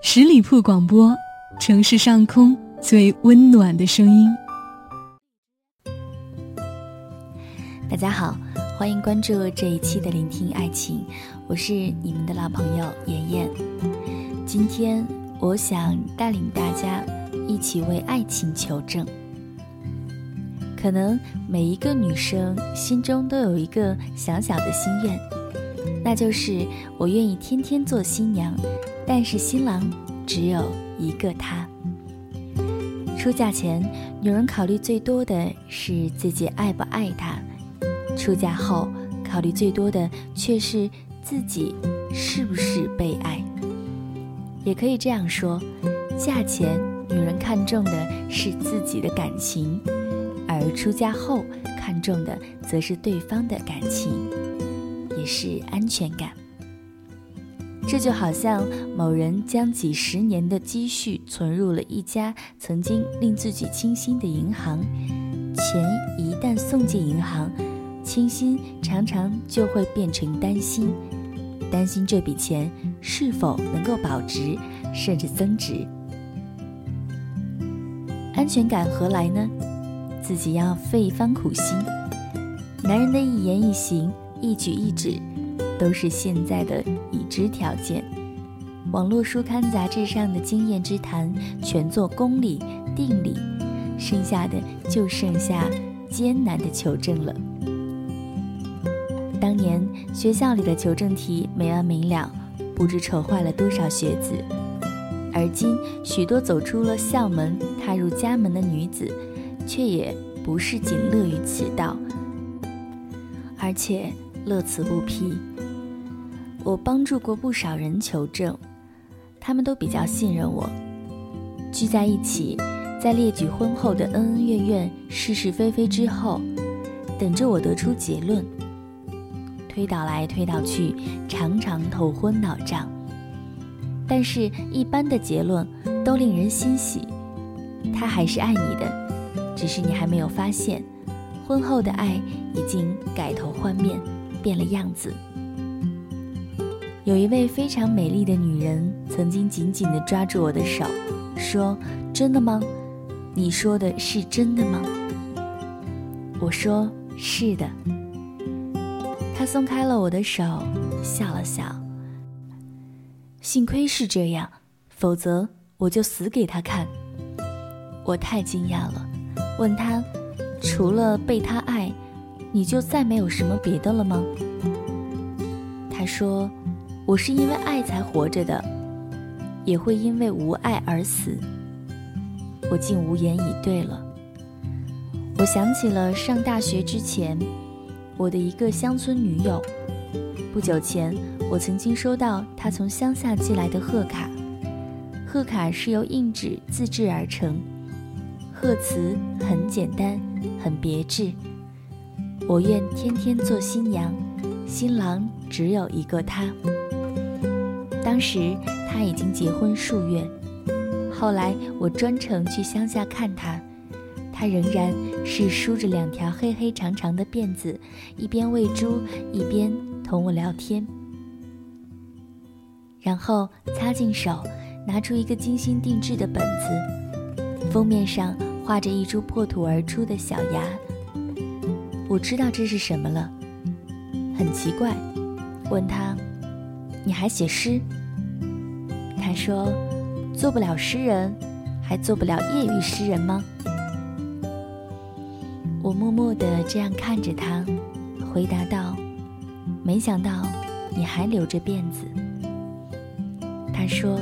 十里铺广播，城市上空最温暖的声音。大家好，欢迎关注这一期的聆听爱情，我是你们的老朋友妍妍。今天我想带领大家一起为爱情求证。可能每一个女生心中都有一个小小的心愿，那就是我愿意天天做新娘，但是新郎只有一个他。出嫁前，女人考虑最多的是自己爱不爱他；出嫁后，考虑最多的却是自己是不是被爱。也可以这样说，嫁前女人看重的是自己的感情。而出嫁后看重的，则是对方的感情，也是安全感。这就好像某人将几十年的积蓄存入了一家曾经令自己倾心的银行，钱一旦送进银行，倾心常常就会变成担心，担心这笔钱是否能够保值，甚至增值。安全感何来呢？自己要费一番苦心，男人的一言一行、一举一指，都是现在的已知条件。网络书刊杂志上的经验之谈，全做公理定理，剩下的就剩下艰难的求证了。当年学校里的求证题没完没了，不知愁坏了多少学子。而今许多走出了校门、踏入家门的女子。却也不是仅乐于此道，而且乐此不疲。我帮助过不少人求证，他们都比较信任我。聚在一起，在列举婚后的恩恩怨怨、是是非非之后，等着我得出结论。推导来推导去，常常头昏脑胀。但是，一般的结论都令人欣喜，他还是爱你的。只是你还没有发现，婚后的爱已经改头换面，变了样子。有一位非常美丽的女人曾经紧紧地抓住我的手，说：“真的吗？你说的是真的吗？”我说：“是的。”她松开了我的手，笑了笑。幸亏是这样，否则我就死给他看。我太惊讶了。问他，除了被他爱，你就再没有什么别的了吗？他说：“我是因为爱才活着的，也会因为无爱而死。”我竟无言以对了。我想起了上大学之前，我的一个乡村女友。不久前，我曾经收到她从乡下寄来的贺卡，贺卡是由硬纸自制而成。贺词很简单，很别致。我愿天天做新娘，新郎只有一个他。当时他已经结婚数月，后来我专程去乡下看他，他仍然是梳着两条黑黑长长的辫子，一边喂猪一边同我聊天，然后擦净手，拿出一个精心定制的本子，封面上。画着一株破土而出的小芽，我知道这是什么了，很奇怪。问他：“你还写诗？”说：“做不了诗人，还做不了业余诗人吗？”我默默地这样看着他，回答道：“没想到你还留着辫子。”他说：“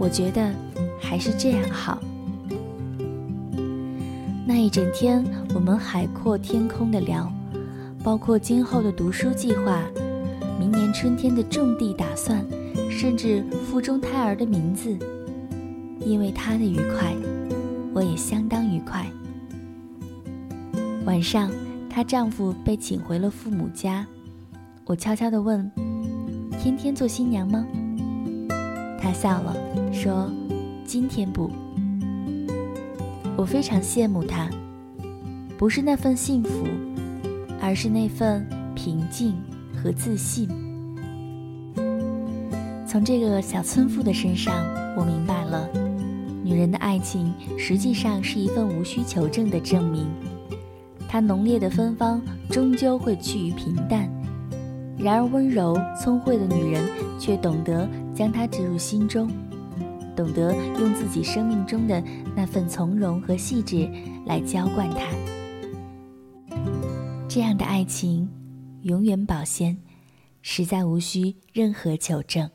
我觉得还是这样好。”那一整天，我们海阔天空的聊，包括今后的读书计划，明年春天的种地打算，甚至腹中胎儿的名字。因为他的愉快，我也相当愉快。晚上，她丈夫被请回了父母家，我悄悄地问：“天天做新娘吗？”她笑了，说：“今天不。”我非常羡慕他，不是那份幸福，而是那份平静和自信。从这个小村妇的身上，我明白了，女人的爱情实际上是一份无需求证的证明。它浓烈的芬芳终究会趋于平淡，然而温柔聪慧的女人却懂得将它植入心中，懂得用自己生命中的那份从容和细致来浇灌它。这样的爱情永远保鲜，实在无需任何求证。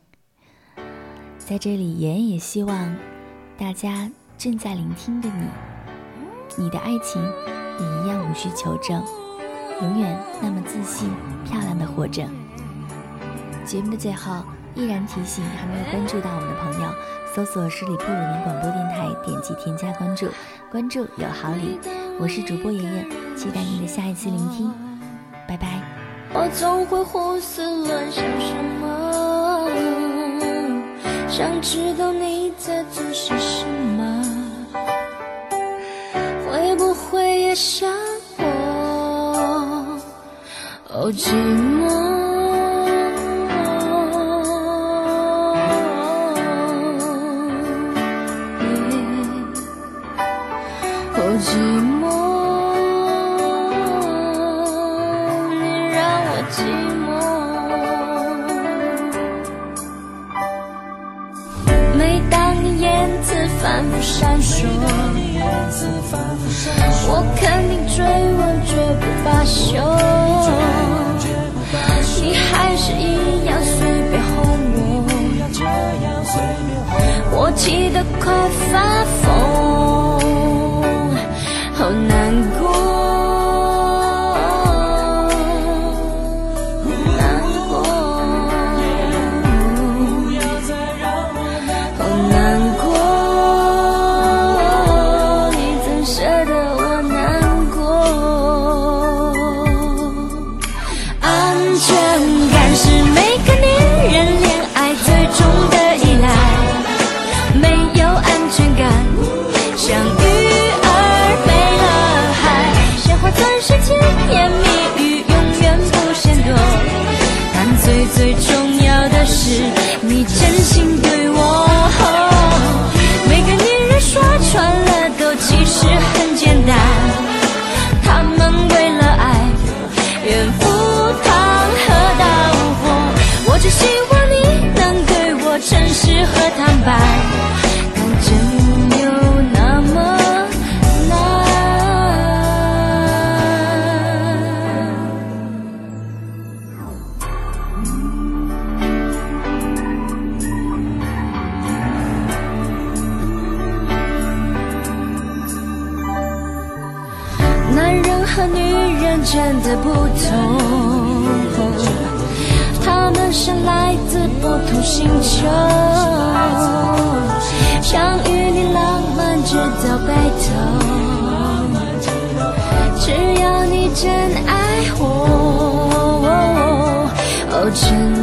在这里，妍也希望大家正在聆听的你，你的爱情也一样无需求证，永远那么自信、漂亮的活着。节目的最后，依然提醒还没有关注到我们的朋友，搜索十里铺人民广播电台，点击添加关注，关注有好礼。我是主播妍妍，期待您的下一次聆听，拜拜。我总会胡思乱想什么。想知道你在做些什么，会不会也像我，哦寂寞，哦寂寞。闪烁，我肯定追问，绝不罢休。你还是一样随便哄我，我气得快发疯，坦白但真有那么难。男人和女人真的不同。我们是来自不同星球，想与你浪漫直到白头，只要你真爱我，哦真